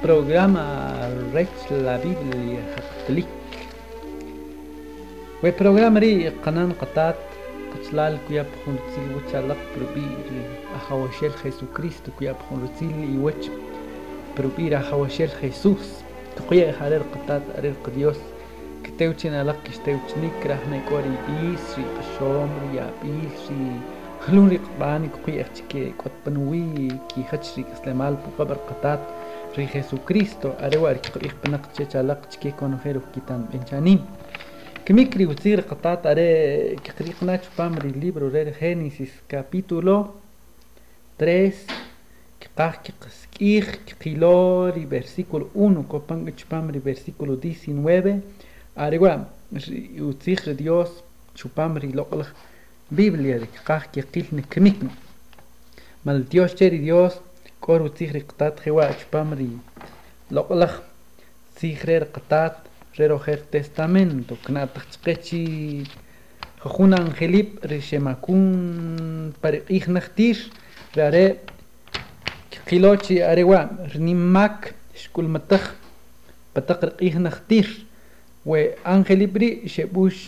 Programa Rex la Biblia Catholic. We programa ri qanan qatat qatslal kuya bkhun tsil wachalak probiri ahawashel Jesucristo kuya bkhun tsil i wach probiri ahawashel Jesus. Tuqya harer qatat arer qdios kiteuchin alak kisteuchnik rahna kwari bis ri qashom ri ya bis خلوني قباني كوي اختكي كوت بنوي كي خدشري اسلامال بقبر قطات ري جيسوكريستو اريوار كي قيق بنق تشالاق تشكي كونو خيرو كيتان بنشانين كميكري وتصير قطات أري كي قريقنا تشبامري ليبرو ري خينيسيس كابيتولو. 3 que qaj que qsqij que qilori versículo 1 copan que chupamri versículo 19 aregua utzij Dios chupamri loqlaj Biblia de que qil nikmik mal Dios cheri Dios kor utzij qtat jewa chupamri loqlaj sijrer qtat rero her testamento knat qchechi khuna angelip rishemakun pariqij nachtir rare qilochi arewa rnimak shkul mataj patak rqij nachtir we angelipri shebush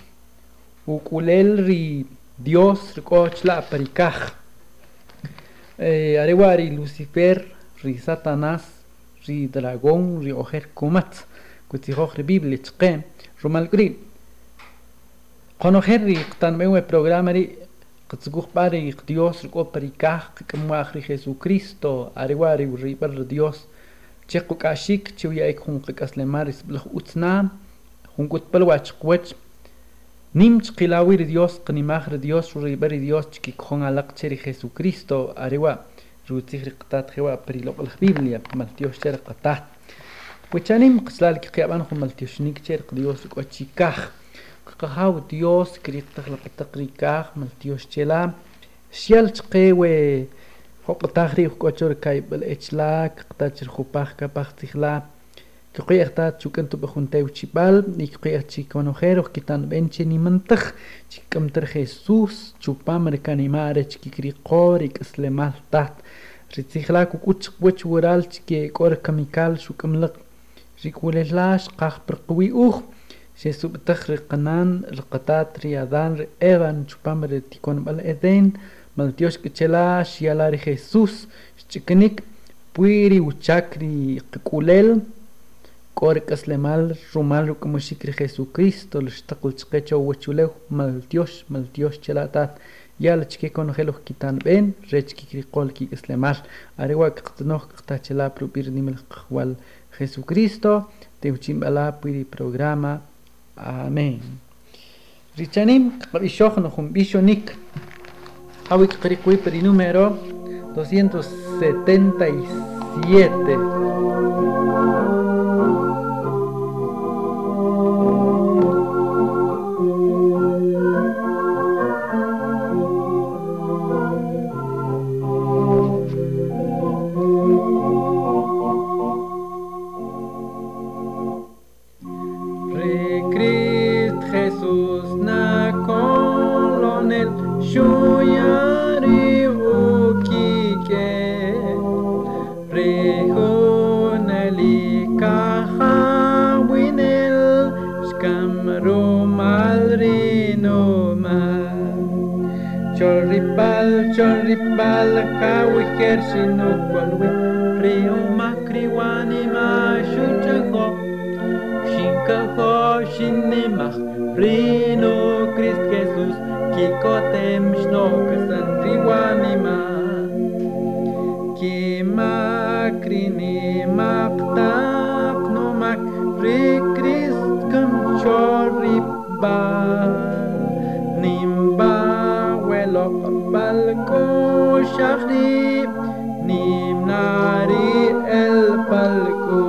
ukulel ri Dios rikoch la parikaj eh, arewa ri Lucifer ri Satanás ri dragón ri ojer kumat kutijoj ri Biblia chqe rumal kri qonojer ri qtan mewe programa ri riko parikaj qkmwaj ri Jesucristo arewa ri ri par Dios che qukashik che uya ek jun qkaslemar isblaj utzna jun kutpal wach qwach nim chqilawir Dios qnimaj Dios ribari Dios chki khon alaq cheri Jesucristo arewa rutzij riqtat jewa pri loql Biblia mal Dios cher qatat Wichanim qslal ki qiyaban khum mal Dios nik cher Dios ko chikaj qahaw Dios kriqtaj la qataqrikaj mal Dios chela xial chqewe hoqtaj ri ko chor kay bal echlak qtachir khupaj kapaj tijla كقيخ تات شو كنتو بخون تاو تشيبال يكقيخ تشي كونوخيرو كتان بنشي نيمنتخ تشي كمتر خيسوس تشو بامر كاني ماري تشي كري قوري كسلمال تات ريتسيخلا كوكوتش قوش ورال تشي كور كميكال شو كملق ريكوللاش قاخ برقوي اوخ شي سوب تخري قنان القطات رياضان ايغان شو بامر تيكون بال ايدين مالتيوش كتشلاش يالاري خيسوس شتكنيك بويري وشاكري قكوليل كورك اسلمال رومال como shikri Jesucristo los taqul chqecho wachuleu mal Dios mal Dios chelatan ya la chike con gelos kitan ben rech kikri qol ki eslemal arewa qtnoh qta chela propir nimel qwal Jesucristo te uchim bala piri programa amén richanim qabishokh no khum bishonik hawik qri qwi peri número 277 lacrimi maqtab nomak prikristkum choriba nimba welo balko shahri nimnari el palko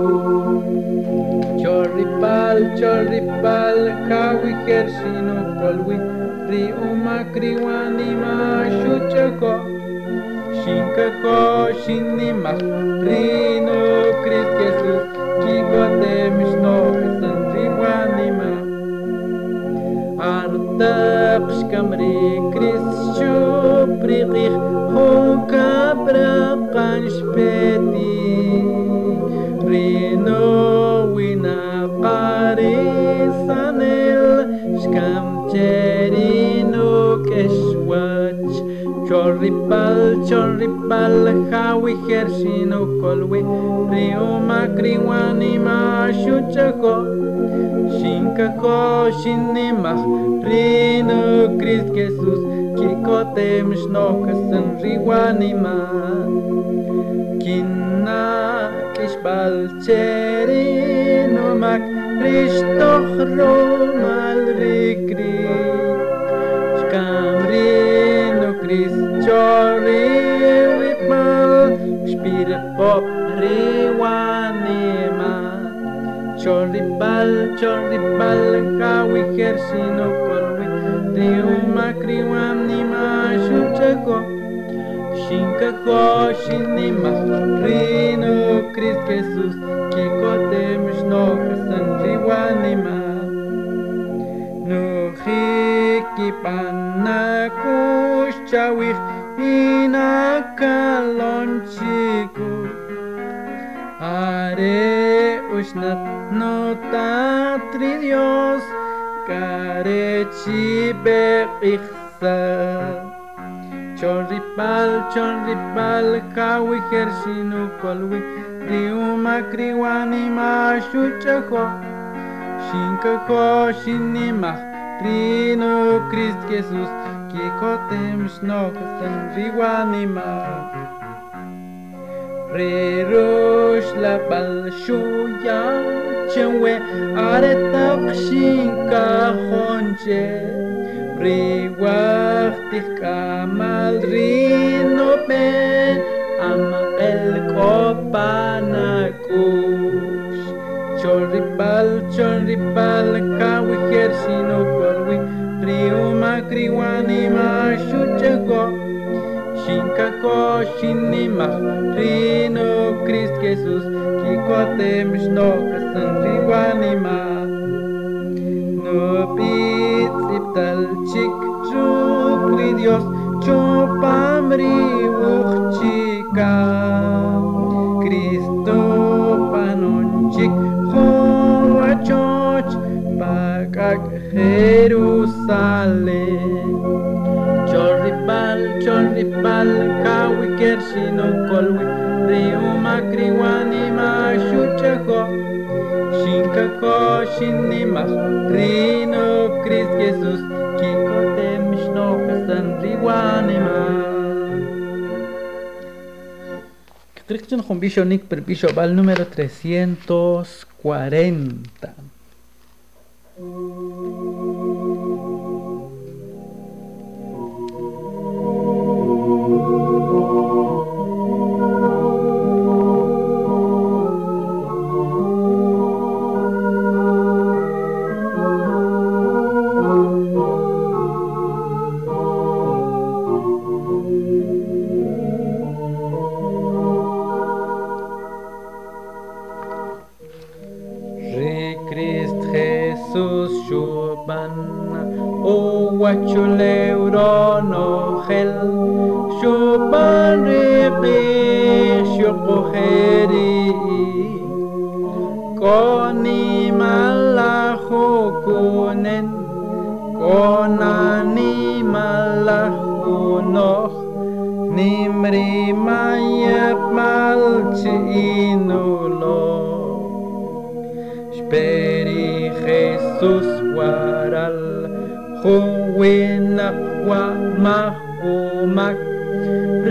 chorripal chorripal kawi kershino kolwi ri umakriwani ma shuchako Shinka koshinimas Rino kriskesu Jigote mishno santriwanima Artapsh kamri krischu priqih Hunka braqan shpeti Rino wina qari sanil Shkam cherino keshwach Chorripal, chorripal, hawi hershino kolwe, rio makriwani ma shuchako, shinkako shinimach, rino Christ Jesus, kikotem shnokasan riwanima. Kinna kishbal cherino mak, rishtoch romal rikri, Čorivipal, špil popriwanema. Čoripal, čoripal, kawi hersino konwi, deuma kriwam nima šučeko. Šinka košinima, rino krist Jesus, no šnoka san No hiki kipanaku cawih inakalonchiku are ushnat no tatri dios karechi beqsa chorripal chorripal kawi hershinu kolwi diuma kriwani mashuchaho shinkaho shinimah Trino Christ Jesus. Kikotem snokten viwanima Rerosh la balshuya chenwe aretaq shinka honche Riwaqtik kamal rinopen ama el kopanakush Chorripal, chorripal, ka. koshinimas rino krist jesus kikotem shno kasan riwanima no pit siptal chik chupri dios chupam riwuchika kristo panonchik hoachoch pakak jerusalem balkawi kershino kolwi reo makriwani mashuchego shinkako shinimas rino kris jesus kikotem shnokasan riwanimas Tricton Jumbillo Nick Perpillo va al número 340. قلبي شوق خيري كوني ملاح كونن كوناني ملاح كونوخ نمري ما يبملش إنولو شبري خيسوس ورال خوينك ومحومك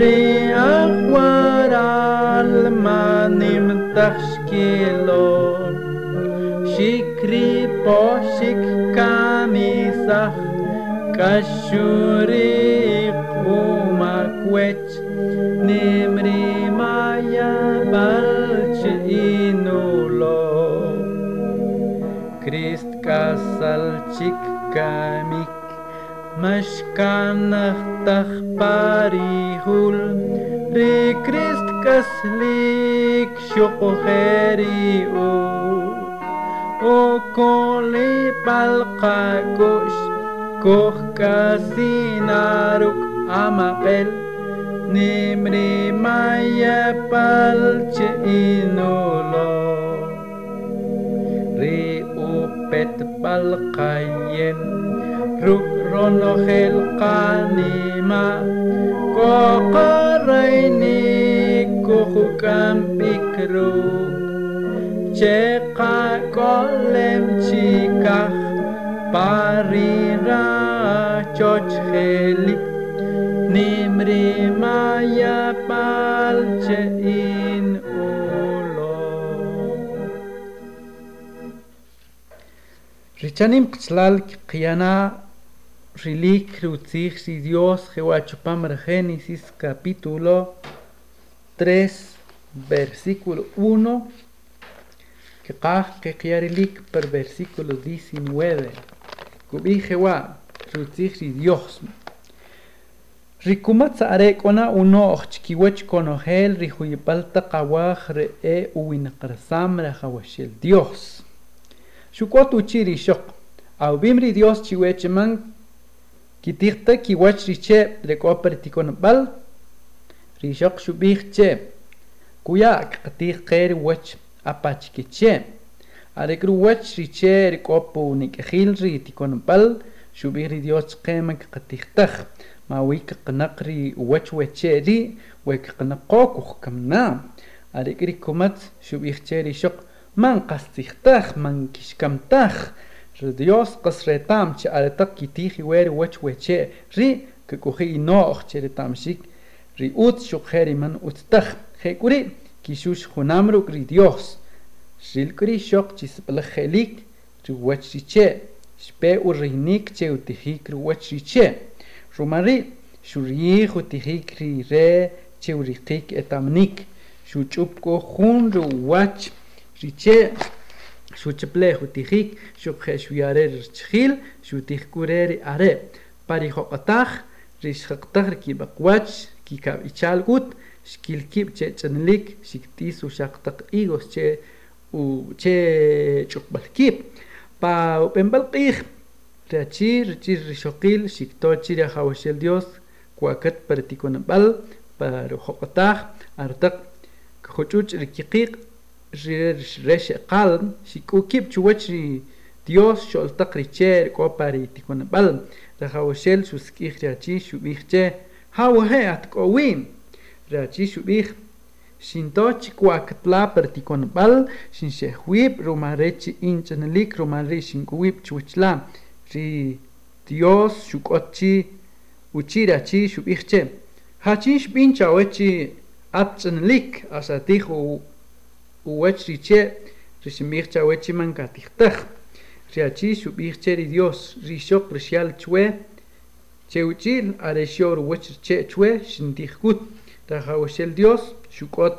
Reachwar alma nim tashkilon Shikri po shikkamisach Kashuri kuma kwech ma ya balch inulo Krist kasalchik kamik tach parihul Re Christ kaslik shukoheri u O kole palkakosh Koch kasinaruk amapel Nimri maya palche inulo Ri upet balkayen Ruk رونخ القانيمة كوكورينيك كوكوكام بكروك چقا كولم چيكاخ باريرا چوچ خيلي نمري مايا بالچئين Richanim qichlal qiyana rilik si Dios Jehuachupam Génesis capítulo 3 versículo 1 que qiarilik per versículo 19 kubi Jehová si Dios. Rikumat arekona uno ochkiwech konogel rihuyipalta qawaj re e uwin qarsam ra khawashel Dios. Shukot uchiri shok au bimri Dios chiwecheman kitikta kiwach riche rekopar tikon bal rishok shubih che kuya katik qer wach apach kiche arekru wach riche rekopo nikkhil ri tikon bal shubih ri Dios qemak katiktakh ما ويك قنقري وچ وچيري ويك قنقوك كمنا أريكري كومت شو بيختيري شق من قستيختخ من كشكمتخ Dios qasretam chi arataq kitih wer wach weche ri kukuhi no ocheretamshik ri ut shukheri man uttakh khekuri kishush khunamru kri Dios. Shilkri shok chisplachelik ri wachriche shpe urrinik che utihik ri wachriche rumari shuriyi utihik ri re che uriqik etamnik shuchupko khun ri wach riche xuchiplej utijik xukje xuyare rchjil xutijkurer are. Parijoqotaj rixjaqtaj rkibakwach kikabichal ut xkilkib che ch'anlik xiktis uxaqtaq igos che u che ch'uqbalkib pa upenbal q'ij rachi richir rixoqil xiktochi riajawaxel dios kuakat para tikunab'al para joqotaj artaq kjuch'uch' rexeqal xik'ukib chiwach ri Dios xoltaq riche rik'opa ritikunab'al rajawaxel xusk'ij riachi xub'ij che jawaje atk'owiim riachi xub'ij xintoj chikwaakatlaa para tikonab'al xinxejwiib' rumanre chi inch'analik rumanre xink'uwiib' chiwachlaa ri Dios xuk'ot chi uchi riachi xub'ij che jachin xb'in chawe chi atch'analik axatij o uwach riche rishmich chawechi mankatihtaj riachi shubihcheri Dios rishok rishial chwe cheuchil areshior uwach riche chwe shintijkut tajawashel Dios shukot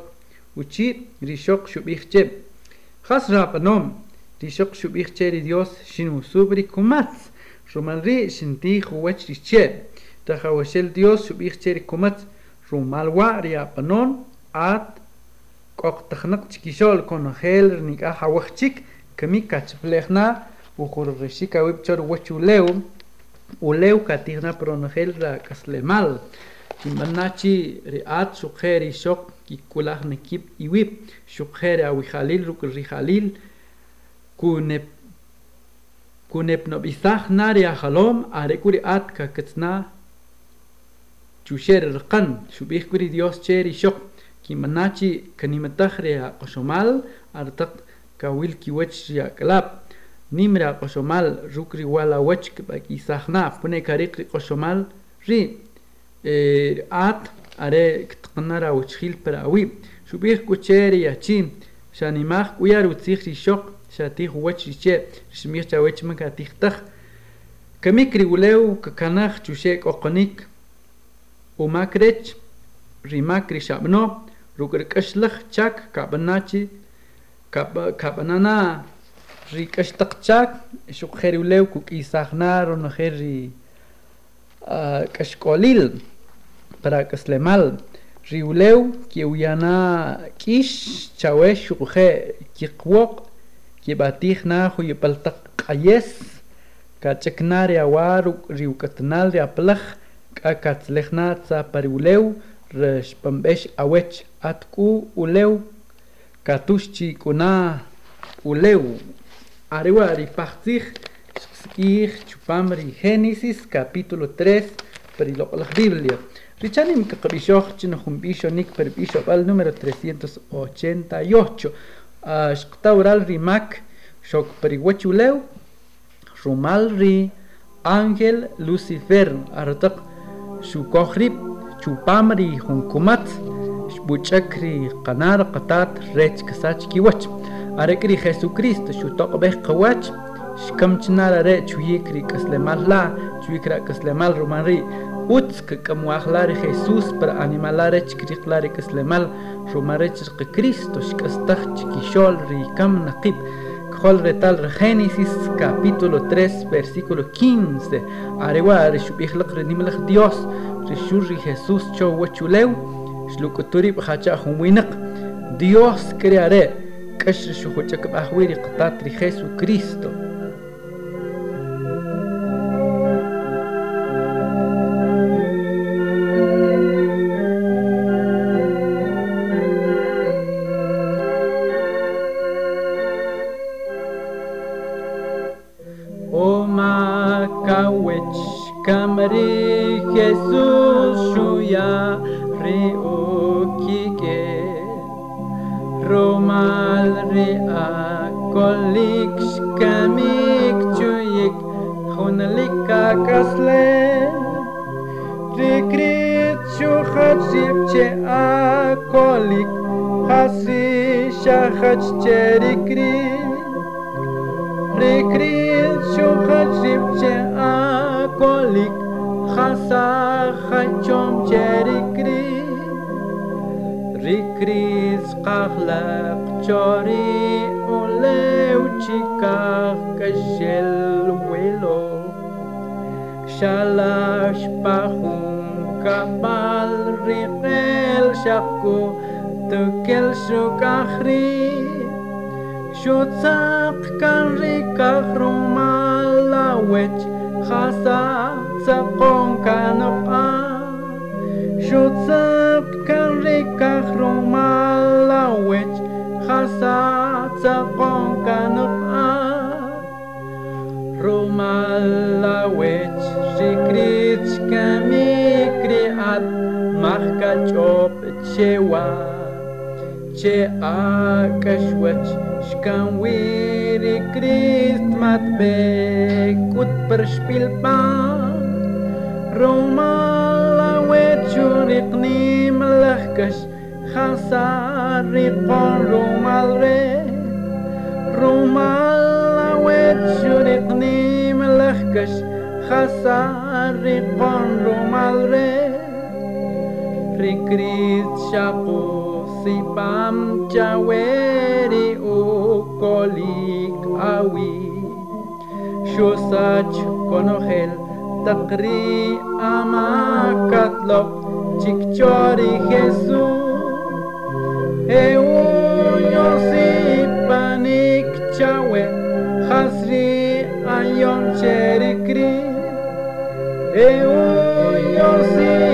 uchi rishok shubihche has rapanom rishok shubihcheri Dios shinu subri kumatz rumalri shintij uwach riche tajawashel Dios shubihcheri kumatz rumalwa riapanon at qoqtaqnaq chikishol kon hel nika hawachik kami kachplejna ukurrishika wipchor wachuleu uleu katigna pronogel ra kaslemal kimanachi riat sukheri shok kikulaj nekip iwip sukheri awijalil ruk rijalil kunep kunep no bisaj nari ajalom arekuri at kaketsna chusher rqan shubih kuri dios cheri shok kimanachi kanimatahre a qoshomal artaq kawil kiwach ya klap nimra qoshomal rukri wala wach kbak isahna pune karik qoshomal ri. At are ktqnara wachhil para awi. Shubih kucheri yachi shanimach kuyar utzich rishok shatih wach riche shmir chawech makatih tah kamikri uleu kakanach chushek oqonik umakrech rimakri shabno rukarkashlaqchak kapanachi kapanana rikashtaqchak xuqjer ulew kuk'isajna ronojer ri k'axk'olil para k'aslemal. Riulew kiwyana k'iix chawex xuqje kiqwoq' kib'atijna juyupaltaq q'ayes kach'akna riawa riwk'atanal riaplaj k'akatzlejna tza pariulew respambesh awech atku uleu katushchi kuna uleu arewa ripachtij skir chupamri Génesis capítulo 3 perilo la Biblia. Richanim kakabishoj chinojumbishonik perpishobal número 388 Shktaural rimak shok periwachuleu rumal ri ángel Lucifer. Artak shukohrib Chupamri hunkumatz buchakri qanar qatat rech kasach kiwach arekri jesucristo shutoqbeh qawach xkamchnara re chuyikri kaslemal la chuyikra kaslemal rumanri utz kakamwahlari jesus per animalare chkriqlari kaslemal rumarech qcristo xkastach chkixol rikam naqib Hol retal Génesis capítulo 3 versículo 15. Arewa rishubihla krenimlach Dios. Rishurri Jesús chowachuleu. Shlukuturib hacha humwinak. Dios crearé. Kashrishuhuchakabahwiri Jesucristo. Asi cheri kri, Rikri shuchachim che akolik cheri kri, rikri qaqlaq chori uleu chikach kashel wilo Shalash pachum kabal riqel shakku תסתכל שוק אחרי, שוצת כאן ריקח רומה לווץ' חסה צפון כנועה. שוצת כאן ריקח רומה לווץ' חסה צפון כנועה. Roma la wech shikrich kami kriat mahkachop chewa. Sheaka shwach shkan wiri krist matbe kut perspilpa Roma la wechun iqnim lahkash khasari qon Roma re. Roma la wechun iqnim lahkash khasari qon Roma re. Rikrist shaqur sipam chawere o kolik awi. Shosach konohel takri amakatlok chikchori jesu. Eu yosipanik chawe hasri ayon cherikri eu yosi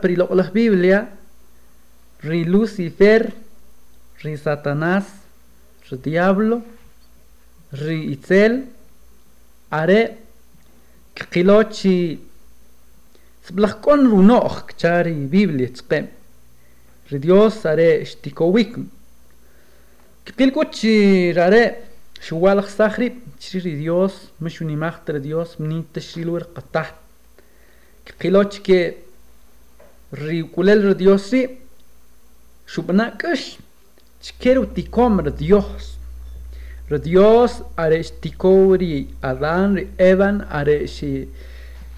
peri lo Biblia ri Lucifer ri Satanás ri diablo ri Itzel are qilochi sblachkon runoch kchari Biblia chqe ri Dios are shtikowik Kipilkuchi rare شوال خساخري تشري ديوس مش وني ماختر ديوس مني تشري لور قطعت قيلوش كي ري كولل ديوس ري شو بناكش تشكيرو تيكوم ديوس Dios are stikori Adán ri Evan are shi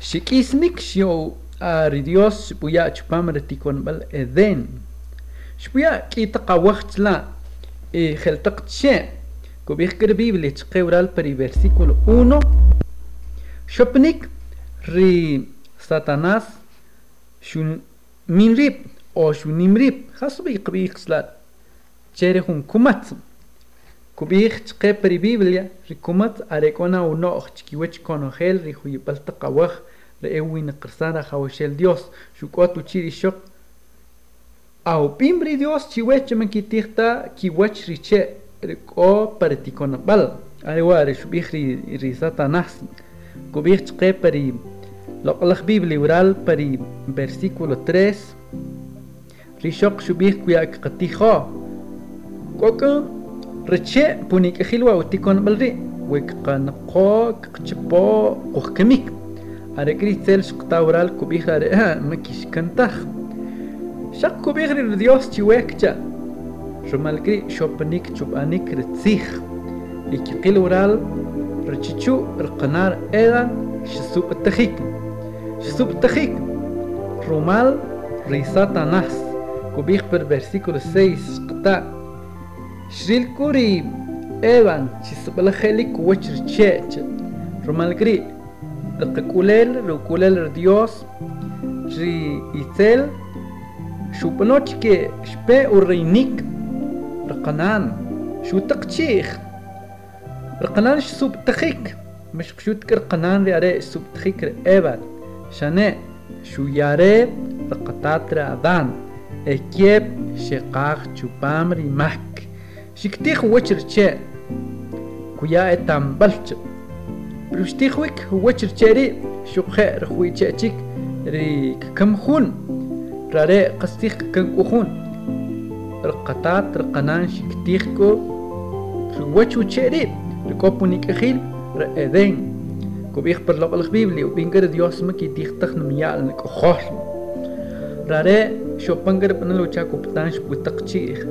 shikisnik shio ari Dios buya chupam re tikon bal Eden shbuya kita qawachtla y geltak che kubih kir biblia chqe ural peri versículo 1 shopnik ri satanás shun minrib oshun nimrib khasbi qbi qislar chere hun kumat. Kubih chqe pri biblia rikumat arekona uno chkiwech konogel rihuyipalta qawaj reewin qirsana khawshel dios. Shukot uchiri shok. Au pimbri dios chiwech menkitihta kiwach riche riko partikonabal arewa rishbih ri risata nas kubih chqe pri loqlach biblia oral pari versículo 3 rishok shubih kuya qatiho koko riche punik khilwa utikon balri wek qan qo qchpo qohkemik are kristel shqta oral kubih are makish kantah Shakku bigri Dios chiwekcha. Shumalkri shopanik chupanik ritzich. Ikikil ural richichu rqanar edan shisup tajik. سوب تخيك رومال ريسا تاناس كو بيخبر برسيكول سيس قطع شريل كوري ايوان شي سبلا خيليك وچر چيچ رومال كري دق كولل رديوس شري ايتل شو بنوچ كي شبه أو رقنان شو تقچيخ رقنان شي تخيك مش بشوت كرقنان ري اري سوب تخيك ايوان ايبان شاني شو ياري رقطات رادان اكيب شقاق شوبام ريماك شكتيخ وچر چه كويا اتام بلچ بروشتيخ ويك وچر چري شو خير خوي چيك ري كم خون. راري قستيخ كن كوخون القطات القنان شكتيخكو وچو تشيري ركوبونيك أخيل رأذين كو بيخبر لو الخبيبلي وبينقر ديوس مكي تيخ تخن ميال نكو خوش راري شو بنقر بنلو تشاكو بتانش بوتقشيخ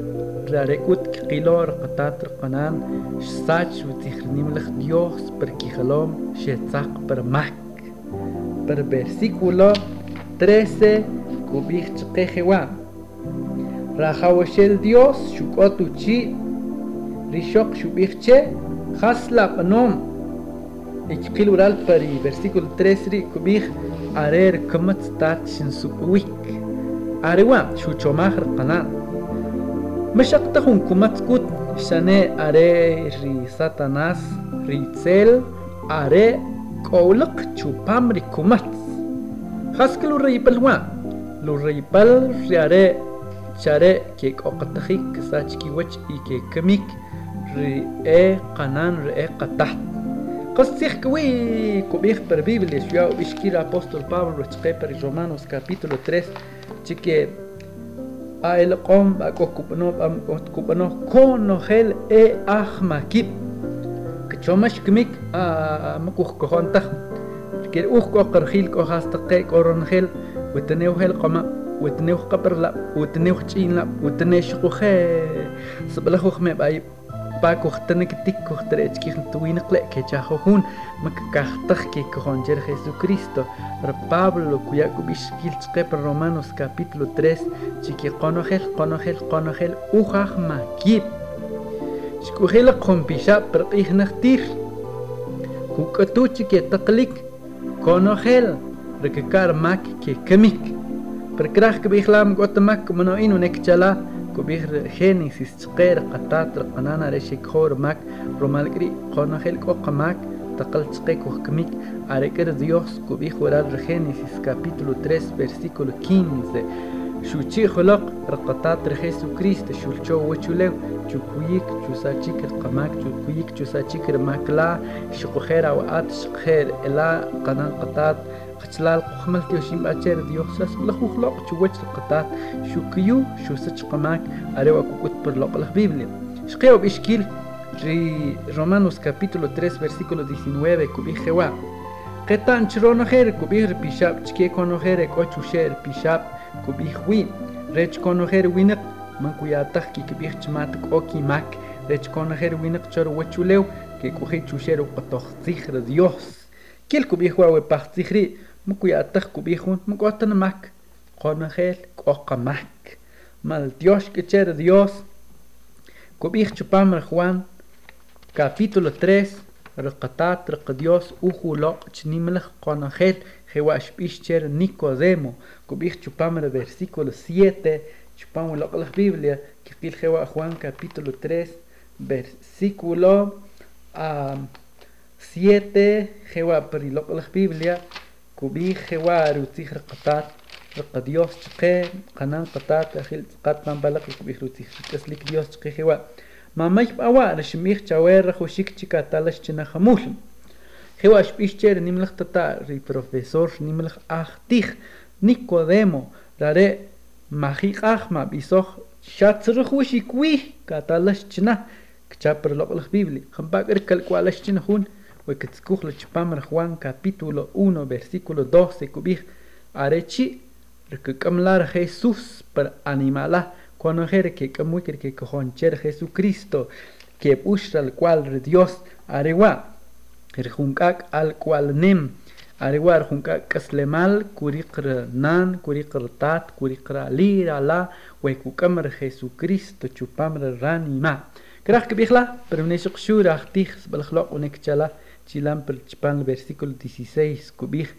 راري كوت كقيلو رقطات القنان شساج وتيخرني ملخ ديوس بركي خلوم شيتساق برمك بر versículo 13 kubih chqejewa rajawashel Dios shukotu chi rishok shubih che hasla panom Ikqil ural pari versículo 3 ri kubih arer kamat tat shin supwik arewa shuchomah qanan mashaqtahun kumat kut shane are ri satanas ri tsel are qawlaq chupam ri kumat haskelu ri palwa lo reypal riare chare ke qoqatahik sachki wach y ke kamik ri e qanan ri e qatah قصيخ كوي كوبيخ per Biblia شوية وبيشكي الأبوستول Pablo رتشقي per Romanos capítulo 3 chique a el qom a kokupno am kokupno kono hel e ahmakip كشومش كميك مكوخ كهونتخ كير اوخ كو قرخيل كو هاستقي كورن خيل وتنيو هيل قما وتنيو قبر لا وتنيو تشين pa kuhtana kitik kuhtara echkih tuwina qle kechahohun makakahtaj ke kohoncher Jesucristo ra Pablo kuyaku bishkilchqe pa Romanos capítulo 3 chiki konohel konohel konohel ujaj makit xkuhela qompisha per qijnajtir kukatuchi ke taklik konohel, rakakar mak ke kamik per kraj kbihlam gotamak nek chala كبير خينيسيس تقير قطات القنانا رشيك خور ماك رومالكري قونا خيل قوق ماك تقل تقيك وحكميك عركر ديوس كبيخ ورال خينيسيس capítulo 3 versículo 15 شو تشي خلق رقطات رخيسو كريست شو الشو وچو لو شو كويك شو ساچيك القماك شو كويك شو ساچيك الماكلا شو خير او آت خير الا قنان قطات قتلال قخمل كيوشيم باتشير ديو ساس بلخو خلق شو وجه القطات شو كيو شو سچ قماك اريوا كوكوت پر لق لخ بيبليا شقيو بيشكيل ري رومانوس capítulo 3 versículo 19 كوبي خوا قطان چرونو خير كوبي بيشاب چكي كونو خير كوچو شير بيشاب كوبي خوين ريچ كونو خير وينق من كوياتخ كي كبيخ چماتك اوكي ماك ريچ كونو خير وينق چر وچو ليو كي كوخي چوشير وقتوخ زيخر ديوس كيل خوا وباخ زيخري مكوياتخ كوبيخون مكواتن ماك قونا خيل كوقا ماك mal Dios que cher Dios Cobij chupam Juan, capítulo 3, Raqatat raq Dios ujuloq chnimlaj qonajel jewash bishcher Nicodemo. Cobij chupam versículo 7, chupam loq la Biblia, que qil jewa Juan capítulo 3, versículo um, 7, jewa periloq la Biblia, كوبيخ وارو تيخ رقطات رقا ديوس تقي قنان قطات أخيل قط من بلق كوبيخ رو تيخ تسليك ديوس تقي خوا ما ما يبقى وار شميخ تاوير خوشيك تيكا تالش تنا خموشم خوا شبيش تير نملخ تتا ري بروفيسور نملخ أخ تيخ نيكوديمو راري مخيق أخ ما بيسوخ شاترخ وشيكوي كاتالش تنا كتابر لقلخ بيبلي خمباك إركال كوالش تنا هون huequetzcuj chipamra Juan capítulo 1 versículo 12 cubij arechi recamlar Jesús para animalá cuando jere que camuiker que cojoncher Jesucristo que pushra al cual Dios arewa rjunkak al cual nem arewa rjunkak kaslemal kurikr nan kurikr tat kurikra lira la huecucamra Jesucristo chupamra ranima Krach gebigla, pero nesuk shurach tichs belglok unek chala. Chilam per chipan versículo 16 kubih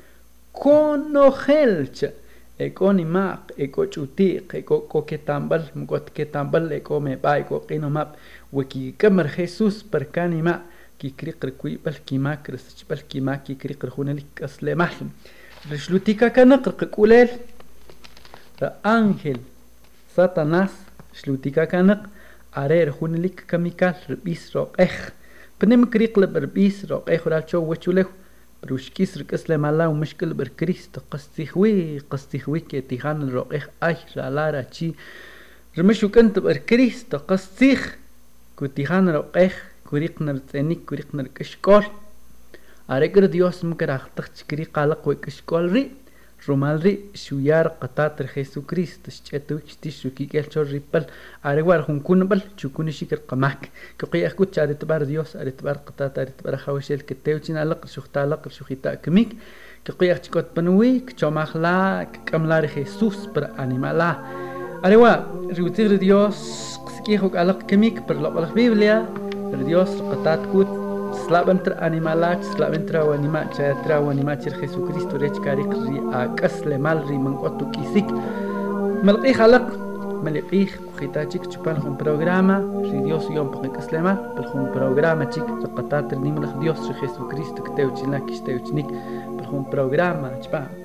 conojelcha eko nimaq eko ch'utiq eko koketambal mkot ketambal eko mepa eko qinomap waki kamar jesús parkanima kikriqr kuibal kimak rasachbal kimak kikriqr hunalik aslemah rishlutika kanaqr qulel ra ángel satanás shlutika kanaq arer hunalik kamikal rbis roqej بنم كريق لبر بيس روق اخر على شو وشولخ بروش كيسر كسل مالا ومشكل بر كريست قصتي خوي قصتي خوي كي تيغان الروق اخ اخر على راتشي رمشو كنت بر كريست قصتيخ كو تيغان روق اخ كريق نرتانيك كريق نركشكول أريكر ديوس مكر أختك كريق على قوي كشكول ري رومالري شويار قطات Jesucristo قماك كقي أخكو تشاري تبار ديوس أري تبار قطات أري تبار خوشيل كتيو تين ألق شوخ تالق شوخي تاكميك كقي أخكو بنوي كشو مخلا كملاري خيسوس بر أنيمالا أريوا ريوتير ديوس قسكيخوك ألق كميك بر لقلق بيبليا Dios قطات كوت Slabantra animalach, slabantra wanimach, chayatra wanimachir Jesucristo rechkarik ri akas le malri manguatu kisik. Malqih alak, malqih kujita chik chupan un programa, ri Dios yon pojikas lema, pel un programa chik chapatater nimlach Dios ri Jesucristo kteuchinak, kteuchinik, pel un programa chupan.